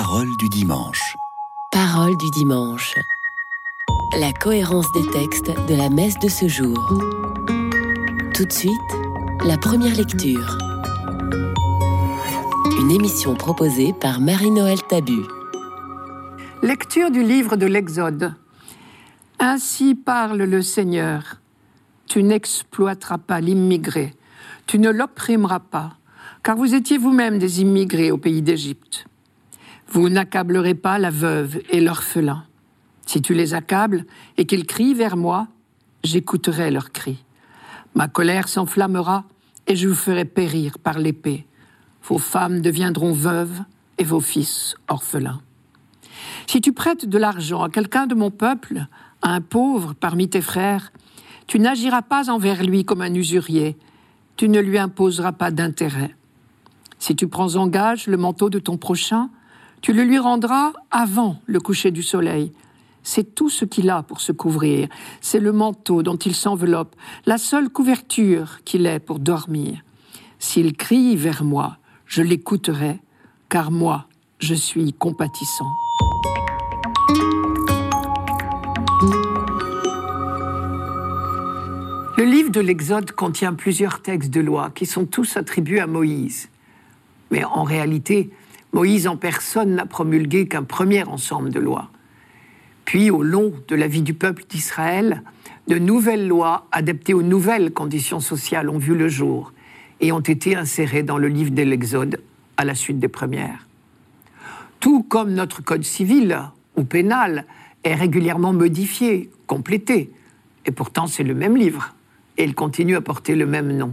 Parole du dimanche. Parole du dimanche. La cohérence des textes de la messe de ce jour. Tout de suite, la première lecture. Une émission proposée par Marie-Noël Tabu. Lecture du livre de l'Exode. Ainsi parle le Seigneur. Tu n'exploiteras pas l'immigré, tu ne l'opprimeras pas, car vous étiez vous-même des immigrés au pays d'Égypte. Vous n'accablerez pas la veuve et l'orphelin. Si tu les accables et qu'ils crient vers moi, j'écouterai leurs cris. Ma colère s'enflammera et je vous ferai périr par l'épée. Vos femmes deviendront veuves et vos fils orphelins. Si tu prêtes de l'argent à quelqu'un de mon peuple, à un pauvre parmi tes frères, tu n'agiras pas envers lui comme un usurier, tu ne lui imposeras pas d'intérêt. Si tu prends en gage le manteau de ton prochain, tu le lui rendras avant le coucher du soleil. C'est tout ce qu'il a pour se couvrir, c'est le manteau dont il s'enveloppe, la seule couverture qu'il ait pour dormir. S'il crie vers moi, je l'écouterai, car moi, je suis compatissant. Le livre de l'Exode contient plusieurs textes de loi qui sont tous attribués à Moïse. Mais en réalité, Moïse en personne n'a promulgué qu'un premier ensemble de lois. Puis, au long de la vie du peuple d'Israël, de nouvelles lois adaptées aux nouvelles conditions sociales ont vu le jour et ont été insérées dans le livre de l'Exode à la suite des premières. Tout comme notre code civil ou pénal est régulièrement modifié, complété, et pourtant c'est le même livre et il continue à porter le même nom.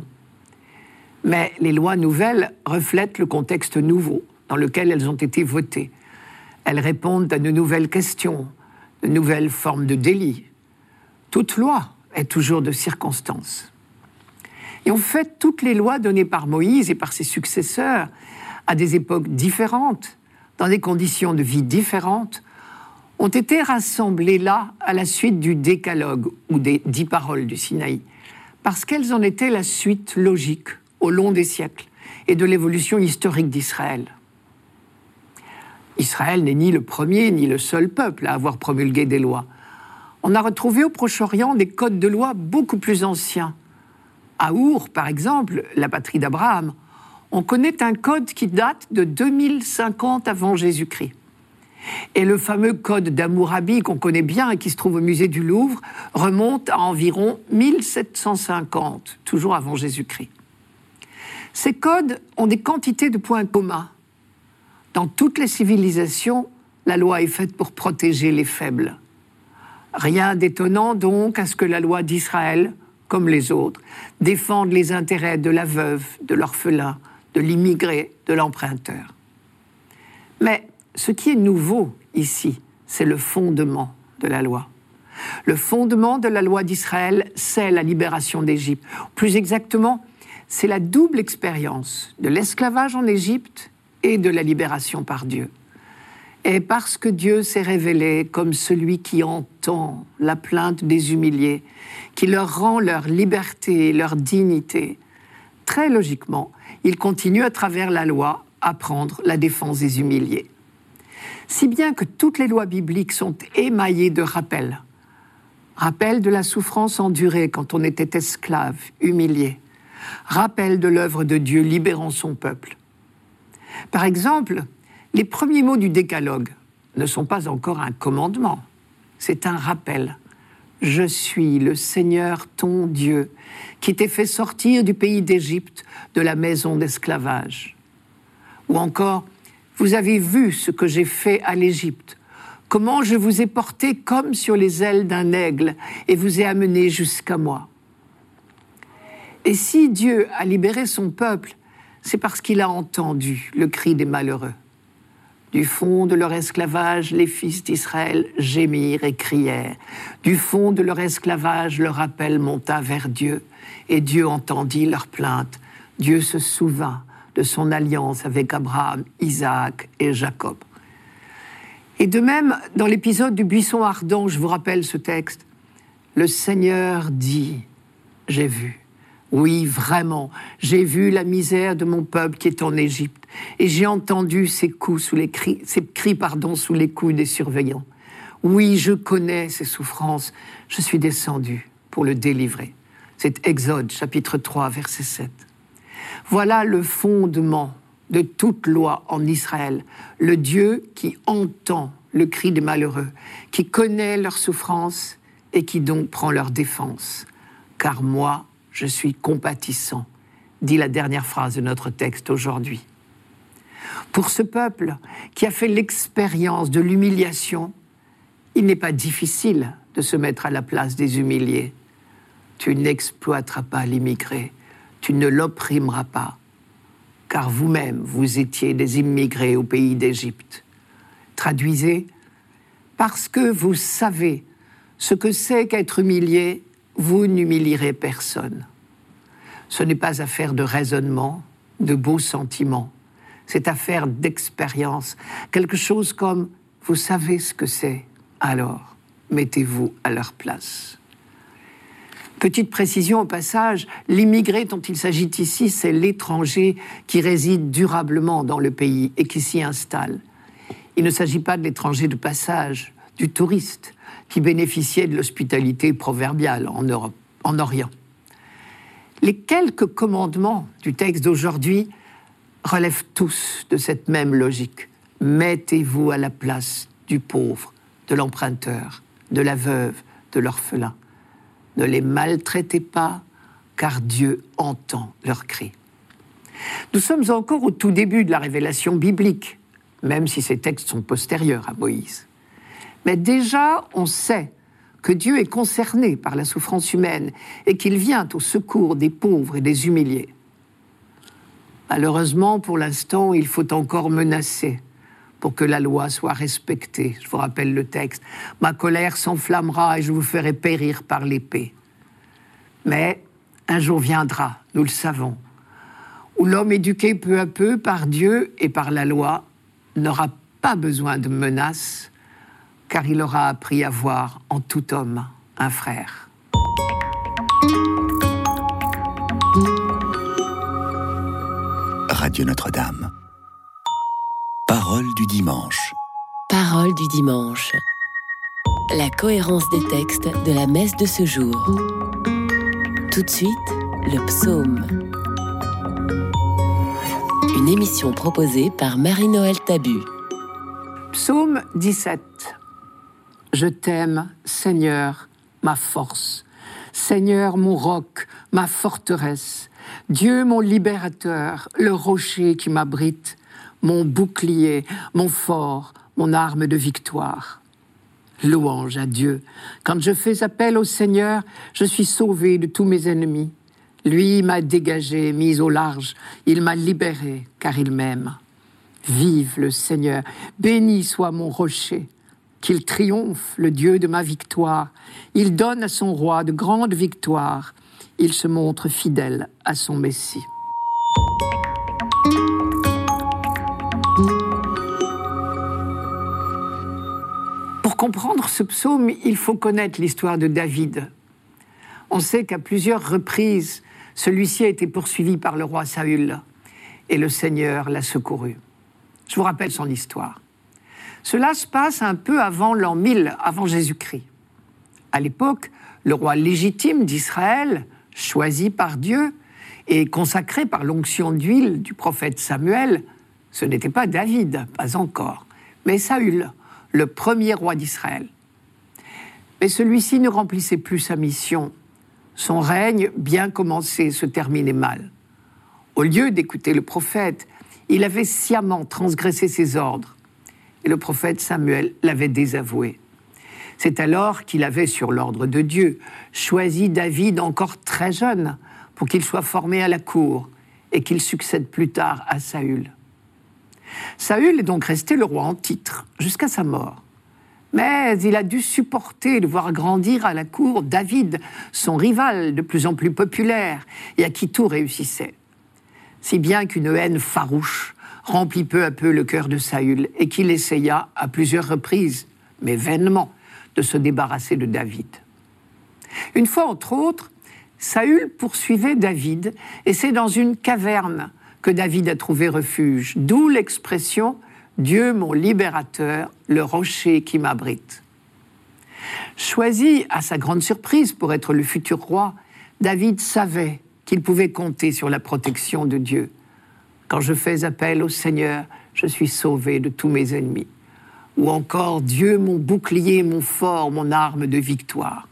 Mais les lois nouvelles reflètent le contexte nouveau dans lequel elles ont été votées. Elles répondent à de nouvelles questions, de nouvelles formes de délits. Toute loi est toujours de circonstance. Et en fait, toutes les lois données par Moïse et par ses successeurs à des époques différentes, dans des conditions de vie différentes, ont été rassemblées là à la suite du décalogue ou des dix paroles du Sinaï parce qu'elles en étaient la suite logique au long des siècles et de l'évolution historique d'Israël. Israël n'est ni le premier ni le seul peuple à avoir promulgué des lois. On a retrouvé au Proche-Orient des codes de loi beaucoup plus anciens. À Our, par exemple, la patrie d'Abraham, on connaît un code qui date de 2050 avant Jésus-Christ. Et le fameux code d'Amourabi qu'on connaît bien et qui se trouve au musée du Louvre remonte à environ 1750, toujours avant Jésus-Christ. Ces codes ont des quantités de points communs. Dans toutes les civilisations, la loi est faite pour protéger les faibles. Rien d'étonnant donc à ce que la loi d'Israël, comme les autres, défende les intérêts de la veuve, de l'orphelin, de l'immigré, de l'emprunteur. Mais ce qui est nouveau ici, c'est le fondement de la loi. Le fondement de la loi d'Israël, c'est la libération d'Égypte. Plus exactement, c'est la double expérience de l'esclavage en Égypte et de la libération par Dieu. Et parce que Dieu s'est révélé comme celui qui entend la plainte des humiliés, qui leur rend leur liberté et leur dignité, très logiquement, il continue à travers la loi à prendre la défense des humiliés si bien que toutes les lois bibliques sont émaillées de rappels. Rappel de la souffrance endurée quand on était esclave, humilié. Rappel de l'œuvre de Dieu libérant son peuple. Par exemple, les premiers mots du décalogue ne sont pas encore un commandement, c'est un rappel. Je suis le Seigneur ton Dieu, qui t'ai fait sortir du pays d'Égypte, de la maison d'esclavage. Ou encore, vous avez vu ce que j'ai fait à l'Égypte, comment je vous ai porté comme sur les ailes d'un aigle et vous ai amené jusqu'à moi. Et si Dieu a libéré son peuple, c'est parce qu'il a entendu le cri des malheureux. Du fond de leur esclavage, les fils d'Israël gémirent et crièrent. Du fond de leur esclavage, leur appel monta vers Dieu, et Dieu entendit leur plainte. Dieu se souvint de son alliance avec Abraham, Isaac et Jacob. Et de même, dans l'épisode du buisson ardent, je vous rappelle ce texte, le Seigneur dit, j'ai vu, Oui, vraiment, j'ai vu la misère de mon peuple qui est en Égypte, et j'ai entendu ses cris pardon, sous les coups des surveillants. Oui, je connais ses souffrances, je suis descendu pour le délivrer. C'est Exode chapitre 3 verset 7. Voilà le fondement de toute loi en Israël, le Dieu qui entend le cri des malheureux, qui connaît leurs souffrances et qui donc prend leur défense. Car moi, je suis compatissant, dit la dernière phrase de notre texte aujourd'hui. Pour ce peuple qui a fait l'expérience de l'humiliation, il n'est pas difficile de se mettre à la place des humiliés. Tu n'exploiteras pas l'immigré, tu ne l'opprimeras pas, car vous-même, vous étiez des immigrés au pays d'Égypte. Traduisez, parce que vous savez ce que c'est qu'être humilié vous n'humilierez personne. Ce n'est pas affaire de raisonnement, de beaux sentiments, c'est affaire d'expérience, quelque chose comme vous savez ce que c'est, alors mettez-vous à leur place. Petite précision au passage, l'immigré dont il s'agit ici, c'est l'étranger qui réside durablement dans le pays et qui s'y installe. Il ne s'agit pas de l'étranger de passage, du touriste, qui bénéficiait de l'hospitalité proverbiale en Europe, en Orient. Les quelques commandements du texte d'aujourd'hui relèvent tous de cette même logique. Mettez-vous à la place du pauvre, de l'emprunteur, de la veuve, de l'orphelin. Ne les maltraitez pas, car Dieu entend leurs cris. Nous sommes encore au tout début de la révélation biblique, même si ces textes sont postérieurs à Moïse. Mais déjà, on sait que Dieu est concerné par la souffrance humaine et qu'il vient au secours des pauvres et des humiliés. Malheureusement, pour l'instant, il faut encore menacer pour que la loi soit respectée. Je vous rappelle le texte. Ma colère s'enflammera et je vous ferai périr par l'épée. Mais un jour viendra, nous le savons, où l'homme éduqué peu à peu par Dieu et par la loi n'aura pas besoin de menaces car il aura appris à voir en tout homme un frère. Radio Notre-Dame. Parole du dimanche. Parole du dimanche. La cohérence des textes de la messe de ce jour. Tout de suite, le psaume. Une émission proposée par Marie-Noël Tabu. Psaume 17. Je t'aime, Seigneur, ma force. Seigneur, mon roc, ma forteresse. Dieu, mon libérateur, le rocher qui m'abrite, mon bouclier, mon fort, mon arme de victoire. Louange à Dieu. Quand je fais appel au Seigneur, je suis sauvé de tous mes ennemis. Lui m'a dégagé, mis au large. Il m'a libéré, car il m'aime. Vive le Seigneur. Béni soit mon rocher qu'il triomphe, le Dieu de ma victoire. Il donne à son roi de grandes victoires. Il se montre fidèle à son Messie. Pour comprendre ce psaume, il faut connaître l'histoire de David. On sait qu'à plusieurs reprises, celui-ci a été poursuivi par le roi Saül et le Seigneur l'a secouru. Je vous rappelle son histoire. Cela se passe un peu avant l'an 1000, avant Jésus-Christ. À l'époque, le roi légitime d'Israël, choisi par Dieu et consacré par l'onction d'huile du prophète Samuel, ce n'était pas David, pas encore, mais Saül, le premier roi d'Israël. Mais celui-ci ne remplissait plus sa mission. Son règne, bien commencé, se terminait mal. Au lieu d'écouter le prophète, il avait sciemment transgressé ses ordres et le prophète Samuel l'avait désavoué. C'est alors qu'il avait, sur l'ordre de Dieu, choisi David encore très jeune pour qu'il soit formé à la cour et qu'il succède plus tard à Saül. Saül est donc resté le roi en titre jusqu'à sa mort. Mais il a dû supporter de voir grandir à la cour David, son rival de plus en plus populaire et à qui tout réussissait. Si bien qu'une haine farouche remplit peu à peu le cœur de Saül et qu'il essaya à plusieurs reprises, mais vainement, de se débarrasser de David. Une fois, entre autres, Saül poursuivait David, et c'est dans une caverne que David a trouvé refuge, d'où l'expression Dieu mon libérateur, le rocher qui m'abrite. Choisi à sa grande surprise pour être le futur roi, David savait qu'il pouvait compter sur la protection de Dieu. Quand je fais appel au Seigneur, je suis sauvé de tous mes ennemis. Ou encore Dieu mon bouclier, mon fort, mon arme de victoire.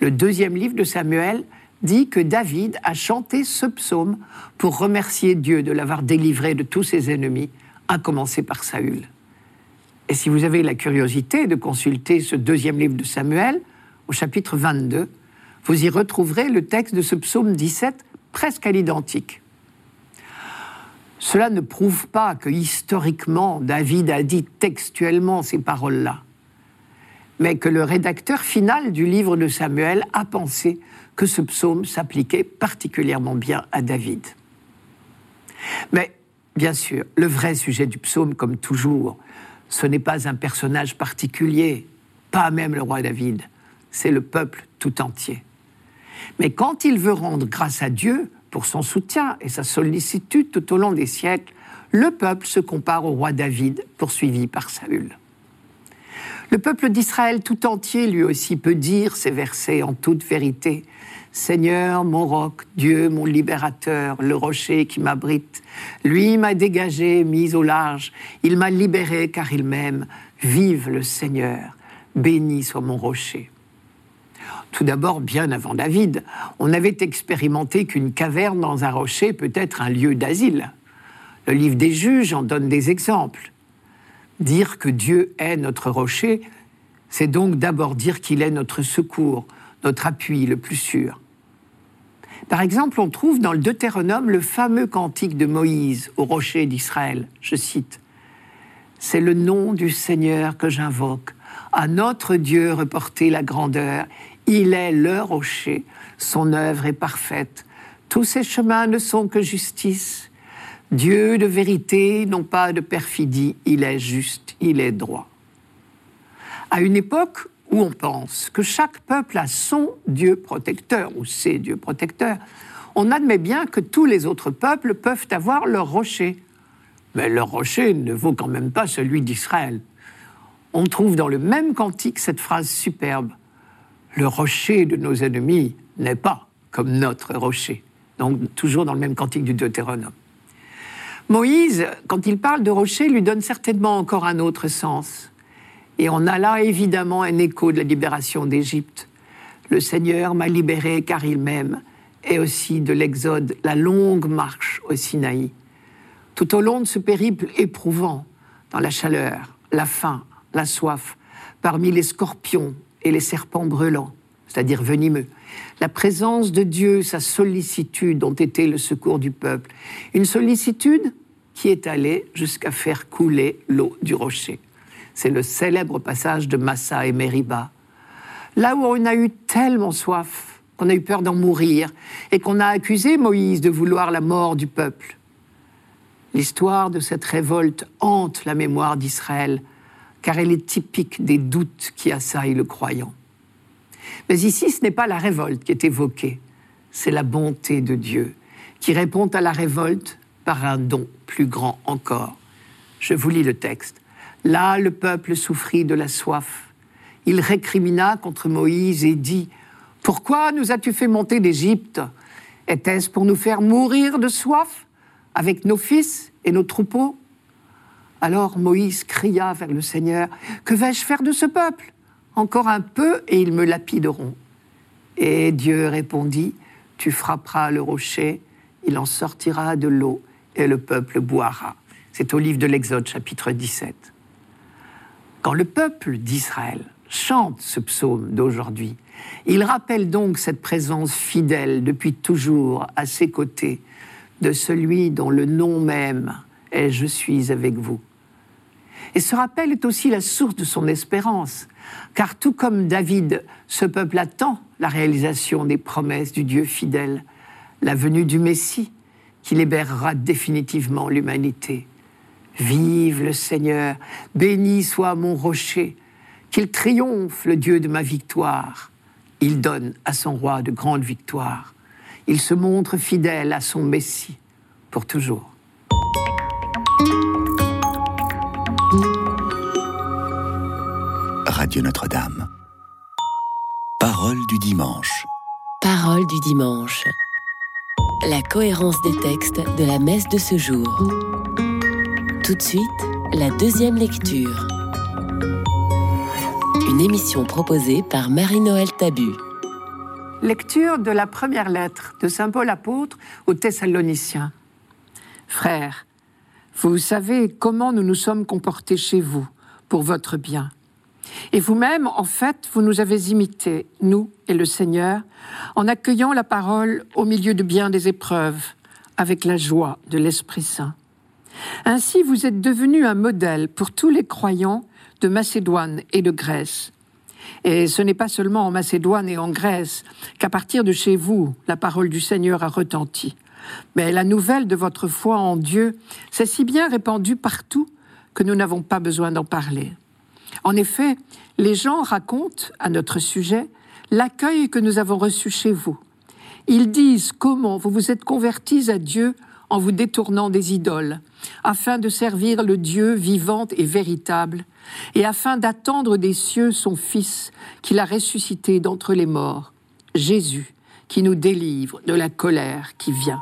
Le deuxième livre de Samuel dit que David a chanté ce psaume pour remercier Dieu de l'avoir délivré de tous ses ennemis, à commencer par Saül. Et si vous avez la curiosité de consulter ce deuxième livre de Samuel, au chapitre 22, vous y retrouverez le texte de ce psaume 17 presque à l'identique. Cela ne prouve pas que historiquement David a dit textuellement ces paroles-là, mais que le rédacteur final du livre de Samuel a pensé que ce psaume s'appliquait particulièrement bien à David. Mais bien sûr, le vrai sujet du psaume, comme toujours, ce n'est pas un personnage particulier, pas même le roi David, c'est le peuple tout entier. Mais quand il veut rendre grâce à Dieu pour son soutien et sa sollicitude tout au long des siècles, le peuple se compare au roi David poursuivi par Saül. Le peuple d'Israël tout entier, lui aussi, peut dire ces versets en toute vérité. Seigneur, mon roc, Dieu, mon libérateur, le rocher qui m'abrite. Lui m'a dégagé, mis au large. Il m'a libéré car il m'aime. Vive le Seigneur. Béni soit mon rocher. Tout d'abord, bien avant David, on avait expérimenté qu'une caverne dans un rocher peut être un lieu d'asile. Le livre des juges en donne des exemples. Dire que Dieu est notre rocher, c'est donc d'abord dire qu'il est notre secours, notre appui le plus sûr. Par exemple, on trouve dans le Deutéronome le fameux cantique de Moïse au rocher d'Israël. Je cite C'est le nom du Seigneur que j'invoque. À notre Dieu reporter la grandeur. Il est le rocher. Son œuvre est parfaite. Tous ses chemins ne sont que justice. Dieu de vérité, non pas de perfidie, il est juste, il est droit. À une époque où on pense que chaque peuple a son Dieu protecteur ou ses dieux protecteurs, on admet bien que tous les autres peuples peuvent avoir leur rocher. Mais leur rocher ne vaut quand même pas celui d'Israël. On trouve dans le même cantique cette phrase superbe Le rocher de nos ennemis n'est pas comme notre rocher. Donc, toujours dans le même cantique du Deutéronome. Moïse, quand il parle de rocher, lui donne certainement encore un autre sens. Et on a là évidemment un écho de la libération d'Égypte. Le Seigneur m'a libéré car il m'aime, et aussi de l'Exode, la longue marche au Sinaï. Tout au long de ce périple éprouvant, dans la chaleur, la faim, la soif, parmi les scorpions et les serpents brûlants, c'est-à-dire venimeux, la présence de Dieu, sa sollicitude ont été le secours du peuple. Une sollicitude qui est allée jusqu'à faire couler l'eau du rocher. C'est le célèbre passage de Massa et Meriba. Là où on a eu tellement soif qu'on a eu peur d'en mourir et qu'on a accusé Moïse de vouloir la mort du peuple. L'histoire de cette révolte hante la mémoire d'Israël car elle est typique des doutes qui assaillent le croyant. Mais ici, ce n'est pas la révolte qui est évoquée, c'est la bonté de Dieu qui répond à la révolte par un don plus grand encore. Je vous lis le texte. Là, le peuple souffrit de la soif. Il récrimina contre Moïse et dit Pourquoi nous as-tu fait monter d'Égypte? Était-ce pour nous faire mourir de soif avec nos fils et nos troupeaux? Alors Moïse cria vers le Seigneur Que vais-je faire de ce peuple? Encore un peu et ils me lapideront. Et Dieu répondit, tu frapperas le rocher, il en sortira de l'eau et le peuple boira. C'est au livre de l'Exode chapitre 17. Quand le peuple d'Israël chante ce psaume d'aujourd'hui, il rappelle donc cette présence fidèle depuis toujours à ses côtés de celui dont le nom même est Je suis avec vous. Et ce rappel est aussi la source de son espérance, car tout comme David, ce peuple attend la réalisation des promesses du Dieu fidèle, la venue du Messie qui libérera définitivement l'humanité. Vive le Seigneur, béni soit mon rocher, qu'il triomphe le Dieu de ma victoire. Il donne à son roi de grandes victoires. Il se montre fidèle à son Messie pour toujours. Radio Notre-Dame. Parole du dimanche. Parole du dimanche. La cohérence des textes de la messe de ce jour. Tout de suite, la deuxième lecture. Une émission proposée par Marie-Noël Tabu. Lecture de la première lettre de Saint Paul apôtre aux Thessaloniciens. Frères, vous savez comment nous nous sommes comportés chez vous pour votre bien. Et vous-même, en fait, vous nous avez imités, nous et le Seigneur, en accueillant la parole au milieu de bien des épreuves, avec la joie de l'Esprit Saint. Ainsi, vous êtes devenus un modèle pour tous les croyants de Macédoine et de Grèce. Et ce n'est pas seulement en Macédoine et en Grèce qu'à partir de chez vous, la parole du Seigneur a retenti. Mais la nouvelle de votre foi en Dieu s'est si bien répandue partout que nous n'avons pas besoin d'en parler. En effet, les gens racontent à notre sujet l'accueil que nous avons reçu chez vous. Ils disent comment vous vous êtes convertis à Dieu en vous détournant des idoles, afin de servir le Dieu vivant et véritable, et afin d'attendre des cieux son Fils, qu'il a ressuscité d'entre les morts, Jésus, qui nous délivre de la colère qui vient.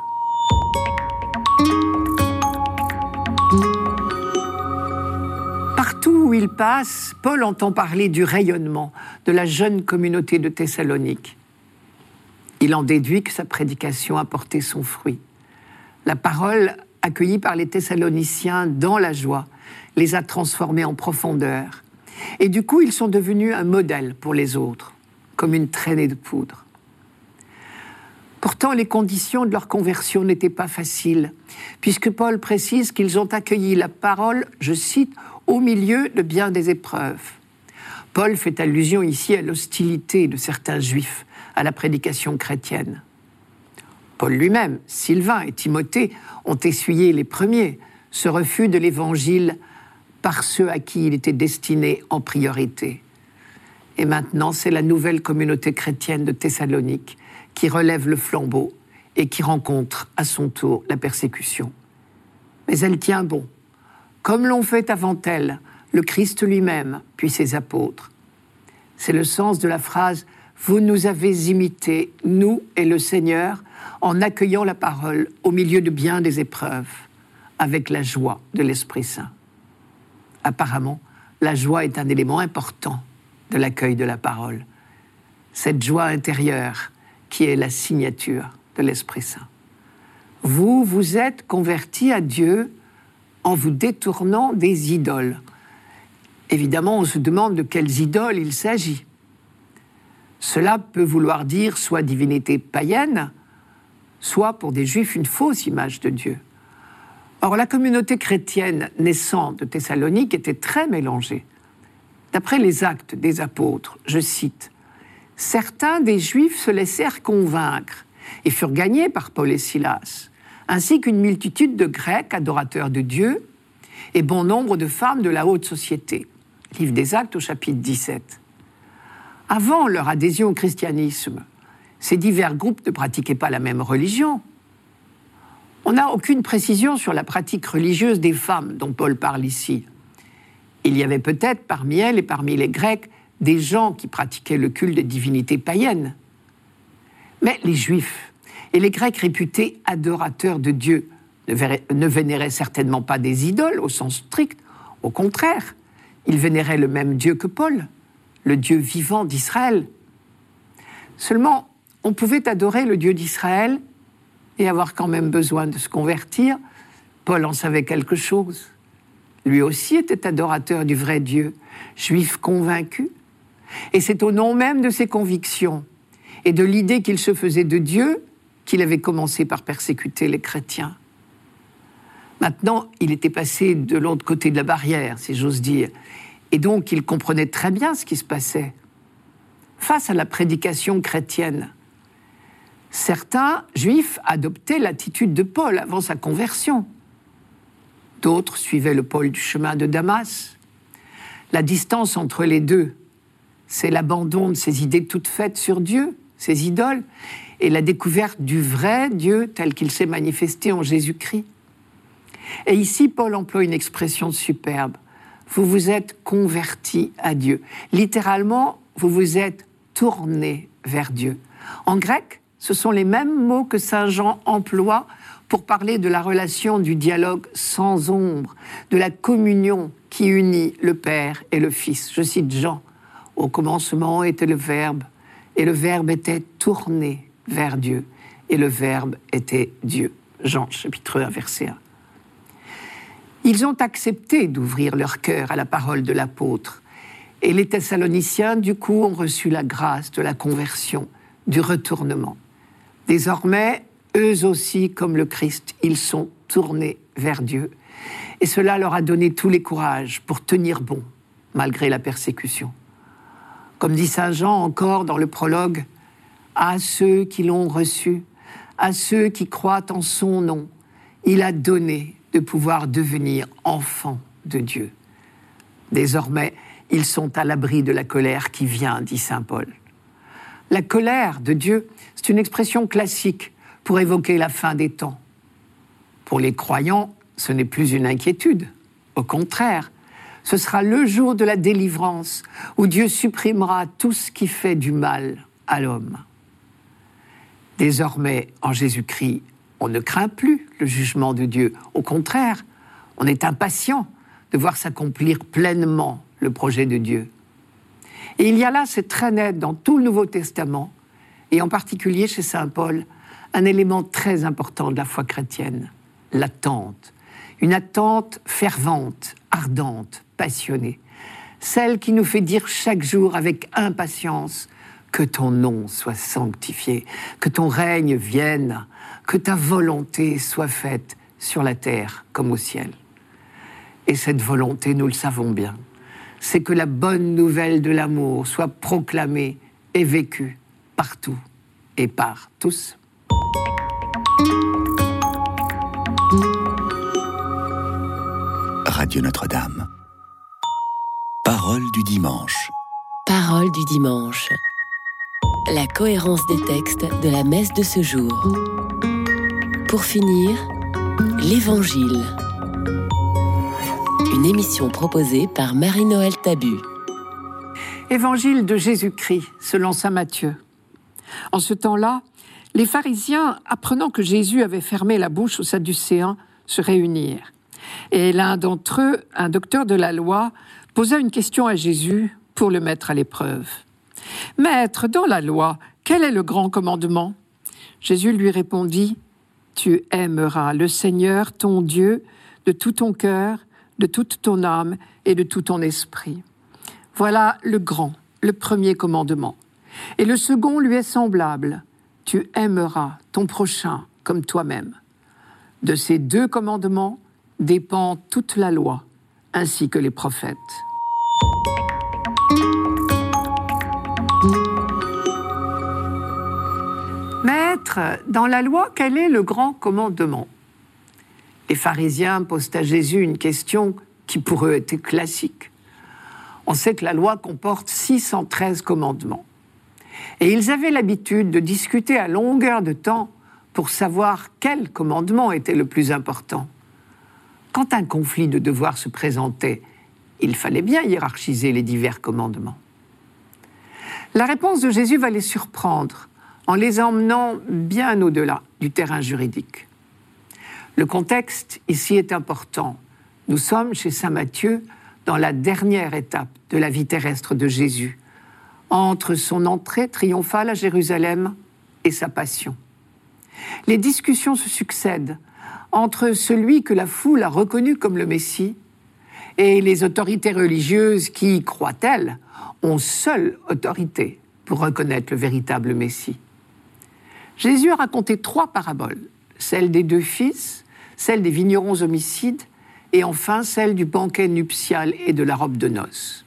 Où il passe, Paul entend parler du rayonnement de la jeune communauté de Thessalonique. Il en déduit que sa prédication a porté son fruit. La parole accueillie par les Thessaloniciens dans la joie les a transformés en profondeur. Et du coup, ils sont devenus un modèle pour les autres, comme une traînée de poudre. Pourtant, les conditions de leur conversion n'étaient pas faciles, puisque Paul précise qu'ils ont accueilli la parole, je cite, au milieu de bien des épreuves. Paul fait allusion ici à l'hostilité de certains juifs à la prédication chrétienne. Paul lui-même, Sylvain et Timothée ont essuyé les premiers ce refus de l'Évangile par ceux à qui il était destiné en priorité. Et maintenant, c'est la nouvelle communauté chrétienne de Thessalonique qui relève le flambeau et qui rencontre à son tour la persécution. Mais elle tient bon, comme l'ont fait avant elle le Christ lui-même, puis ses apôtres. C'est le sens de la phrase Vous nous avez imités, nous et le Seigneur, en accueillant la parole au milieu de bien des épreuves, avec la joie de l'Esprit Saint. Apparemment, la joie est un élément important de l'accueil de la parole. Cette joie intérieure qui est la signature de l'Esprit Saint. Vous vous êtes convertis à Dieu en vous détournant des idoles. Évidemment, on se demande de quelles idoles il s'agit. Cela peut vouloir dire soit divinité païenne, soit pour des juifs une fausse image de Dieu. Or, la communauté chrétienne naissante de Thessalonique était très mélangée. D'après les actes des apôtres, je cite, Certains des juifs se laissèrent convaincre et furent gagnés par Paul et Silas, ainsi qu'une multitude de Grecs adorateurs de Dieu et bon nombre de femmes de la haute société. Livre des Actes au chapitre 17. Avant leur adhésion au christianisme, ces divers groupes ne pratiquaient pas la même religion. On n'a aucune précision sur la pratique religieuse des femmes dont Paul parle ici. Il y avait peut-être parmi elles et parmi les Grecs des gens qui pratiquaient le culte des divinités païennes. Mais les Juifs et les Grecs réputés adorateurs de Dieu ne vénéraient certainement pas des idoles au sens strict. Au contraire, ils vénéraient le même Dieu que Paul, le Dieu vivant d'Israël. Seulement, on pouvait adorer le Dieu d'Israël et avoir quand même besoin de se convertir. Paul en savait quelque chose. Lui aussi était adorateur du vrai Dieu, juif convaincu. Et c'est au nom même de ses convictions et de l'idée qu'il se faisait de Dieu qu'il avait commencé par persécuter les chrétiens. Maintenant, il était passé de l'autre côté de la barrière, si j'ose dire, et donc il comprenait très bien ce qui se passait. Face à la prédication chrétienne, Certains juifs adoptaient l'attitude de Paul avant sa conversion. D'autres suivaient le pôle du chemin de Damas. La distance entre les deux c'est l'abandon de ces idées toutes faites sur Dieu, ces idoles, et la découverte du vrai Dieu tel qu'il s'est manifesté en Jésus-Christ. Et ici, Paul emploie une expression superbe. Vous vous êtes converti à Dieu. Littéralement, vous vous êtes tourné vers Dieu. En grec, ce sont les mêmes mots que Saint Jean emploie pour parler de la relation du dialogue sans ombre, de la communion qui unit le Père et le Fils. Je cite Jean, Au commencement était le Verbe, et le Verbe était tourné vers Dieu, et le Verbe était Dieu. Jean chapitre 1, verset 1. Ils ont accepté d'ouvrir leur cœur à la parole de l'apôtre, et les Thessaloniciens, du coup, ont reçu la grâce de la conversion, du retournement. Désormais, eux aussi, comme le Christ, ils sont tournés vers Dieu. Et cela leur a donné tous les courages pour tenir bon, malgré la persécution. Comme dit Saint Jean encore dans le prologue, à ceux qui l'ont reçu, à ceux qui croient en son nom, il a donné de pouvoir devenir enfants de Dieu. Désormais, ils sont à l'abri de la colère qui vient, dit Saint Paul. La colère de Dieu, c'est une expression classique pour évoquer la fin des temps. Pour les croyants, ce n'est plus une inquiétude. Au contraire, ce sera le jour de la délivrance où Dieu supprimera tout ce qui fait du mal à l'homme. Désormais, en Jésus-Christ, on ne craint plus le jugement de Dieu. Au contraire, on est impatient de voir s'accomplir pleinement le projet de Dieu. Et il y a là, c'est très net dans tout le Nouveau Testament, et en particulier chez Saint Paul, un élément très important de la foi chrétienne, l'attente. Une attente fervente, ardente, passionnée. Celle qui nous fait dire chaque jour avec impatience que ton nom soit sanctifié, que ton règne vienne, que ta volonté soit faite sur la terre comme au ciel. Et cette volonté, nous le savons bien, c'est que la bonne nouvelle de l'amour soit proclamée et vécue partout et par tous. Radio Notre-Dame. Parole du dimanche. Parole du dimanche. La cohérence des textes de la messe de ce jour. Pour finir, l'Évangile. Une émission proposée par Marie-Noël Tabu. Évangile de Jésus-Christ, selon saint Matthieu. En ce temps-là, les pharisiens, apprenant que Jésus avait fermé la bouche aux Sadducéens, se réunirent. Et l'un d'entre eux, un docteur de la loi, posa une question à Jésus pour le mettre à l'épreuve. Maître, dans la loi, quel est le grand commandement? Jésus lui répondit, Tu aimeras le Seigneur, ton Dieu, de tout ton cœur, de toute ton âme et de tout ton esprit. Voilà le grand, le premier commandement. Et le second lui est semblable. Tu aimeras ton prochain comme toi-même. De ces deux commandements dépend toute la loi, ainsi que les prophètes. Dans la loi, quel est le grand commandement? Les pharisiens posent à Jésus une question qui pour eux était classique. On sait que la loi comporte 613 commandements. Et ils avaient l'habitude de discuter à longueur de temps pour savoir quel commandement était le plus important. Quand un conflit de devoirs se présentait, il fallait bien hiérarchiser les divers commandements. La réponse de Jésus va les surprendre en les emmenant bien au-delà du terrain juridique. Le contexte ici est important. Nous sommes chez Saint Matthieu dans la dernière étape de la vie terrestre de Jésus, entre son entrée triomphale à Jérusalem et sa passion. Les discussions se succèdent entre celui que la foule a reconnu comme le Messie et les autorités religieuses qui, croient-elles, ont seule autorité pour reconnaître le véritable Messie. Jésus a raconté trois paraboles, celle des deux fils, celle des vignerons homicides et enfin celle du banquet nuptial et de la robe de noces.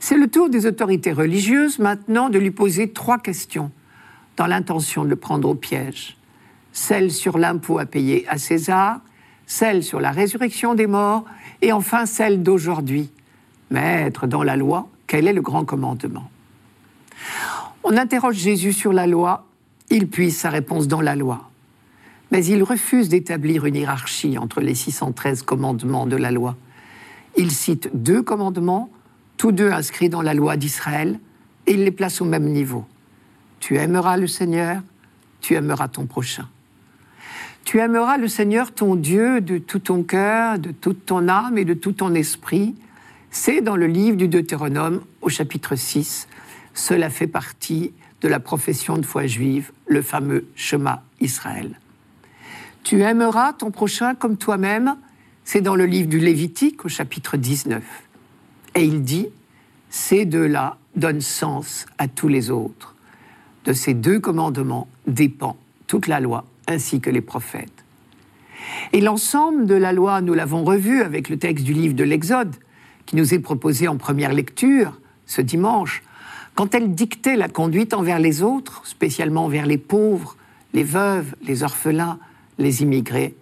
C'est le tour des autorités religieuses maintenant de lui poser trois questions dans l'intention de le prendre au piège. Celle sur l'impôt à payer à César, celle sur la résurrection des morts et enfin celle d'aujourd'hui. Maître, dans la loi, Quel est le grand commandement? On interroge Jésus sur la loi, il puise sa réponse dans la loi. Mais il refuse d'établir une hiérarchie entre les 613 commandements de la loi. Il cite deux commandements, tous deux inscrits dans la loi d'Israël, et il les place au même niveau. Tu aimeras le Seigneur, tu aimeras ton prochain. Tu aimeras le Seigneur ton Dieu de tout ton cœur, de toute ton âme et de tout ton esprit. C'est dans le livre du Deutéronome au chapitre 6. Cela fait partie de la profession de foi juive, le fameux Shema Israël. Tu aimeras ton prochain comme toi-même. C'est dans le livre du Lévitique au chapitre 19. Et il dit, ces deux-là donnent sens à tous les autres. De ces deux commandements dépend toute la loi ainsi que les prophètes. Et l'ensemble de la loi, nous l'avons revu avec le texte du livre de l'Exode, qui nous est proposé en première lecture ce dimanche, quand elle dictait la conduite envers les autres, spécialement envers les pauvres, les veuves, les orphelins, les immigrés,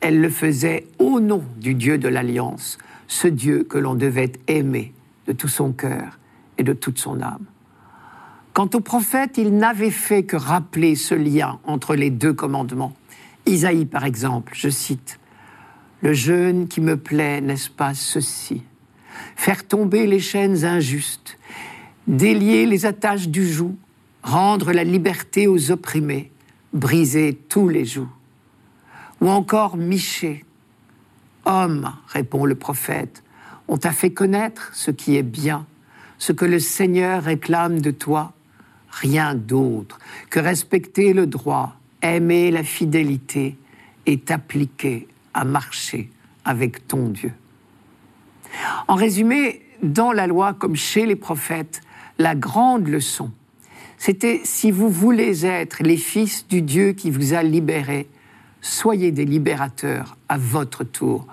elle le faisait au nom du Dieu de l'Alliance, ce Dieu que l'on devait aimer de tout son cœur et de toute son âme. Quant au prophète, il n'avait fait que rappeler ce lien entre les deux commandements. Isaïe, par exemple, je cite, Le jeûne qui me plaît, n'est-ce pas ceci? Faire tomber les chaînes injustes, délier les attaches du joug, rendre la liberté aux opprimés, briser tous les jougs. Ou encore Michée. Homme, répond le prophète, on t'a fait connaître ce qui est bien, ce que le Seigneur réclame de toi rien d'autre que respecter le droit, aimer la fidélité et t'appliquer à marcher avec ton Dieu. En résumé, dans la loi comme chez les prophètes, la grande leçon, c'était si vous voulez être les fils du Dieu qui vous a libérés, soyez des libérateurs à votre tour.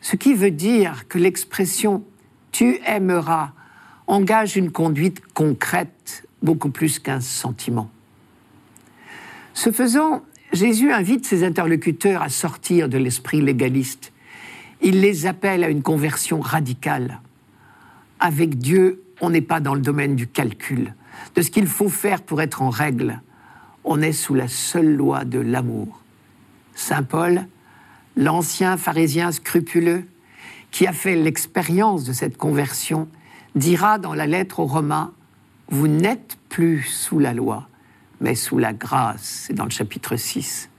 Ce qui veut dire que l'expression tu aimeras engage une conduite concrète beaucoup plus qu'un sentiment. Ce faisant, Jésus invite ses interlocuteurs à sortir de l'esprit légaliste. Il les appelle à une conversion radicale. Avec Dieu, on n'est pas dans le domaine du calcul, de ce qu'il faut faire pour être en règle. On est sous la seule loi de l'amour. Saint Paul, l'ancien pharisien scrupuleux, qui a fait l'expérience de cette conversion, dira dans la lettre aux Romains vous n'êtes plus sous la loi, mais sous la grâce. C'est dans le chapitre 6.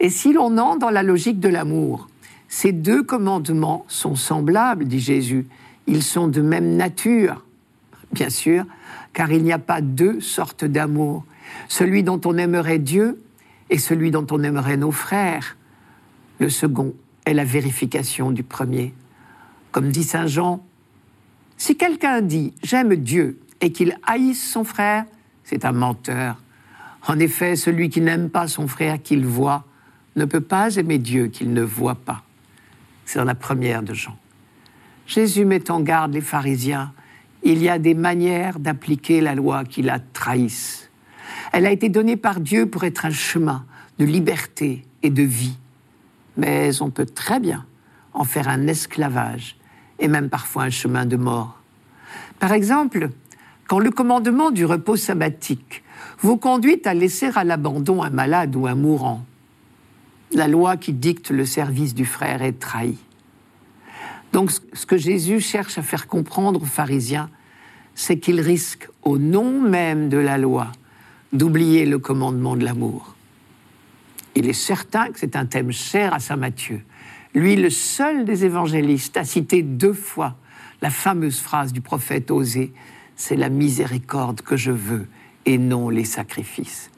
Et si l'on entre dans la logique de l'amour, ces deux commandements sont semblables, dit Jésus. Ils sont de même nature, bien sûr, car il n'y a pas deux sortes d'amour. Celui dont on aimerait Dieu et celui dont on aimerait nos frères. Le second est la vérification du premier. Comme dit Saint Jean, si quelqu'un dit j'aime Dieu et qu'il haïsse son frère, c'est un menteur. En effet, celui qui n'aime pas son frère qu'il voit ne peut pas aimer Dieu qu'il ne voit pas. C'est dans la première de Jean. Jésus met en garde les pharisiens. Il y a des manières d'appliquer la loi qui la trahissent. Elle a été donnée par Dieu pour être un chemin de liberté et de vie. Mais on peut très bien en faire un esclavage et même parfois un chemin de mort. Par exemple, quand le commandement du repos sabbatique vous conduit à laisser à l'abandon un malade ou un mourant, la loi qui dicte le service du frère est trahie. Donc ce que Jésus cherche à faire comprendre aux pharisiens, c'est qu'ils risquent, au nom même de la loi, d'oublier le commandement de l'amour. Il est certain que c'est un thème cher à Saint Matthieu. Lui, le seul des évangélistes, a cité deux fois la fameuse phrase du prophète Osée c'est la miséricorde que je veux et non les sacrifices.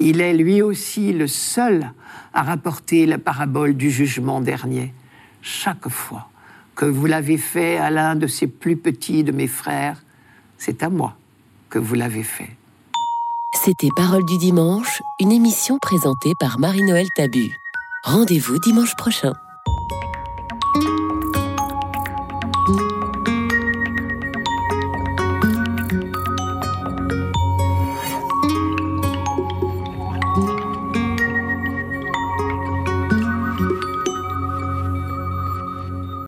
Il est lui aussi le seul à rapporter la parabole du jugement dernier. Chaque fois que vous l'avez fait à l'un de ces plus petits de mes frères, c'est à moi que vous l'avez fait. C'était Parole du dimanche, une émission présentée par Marie-Noël Tabu. Rendez-vous dimanche prochain.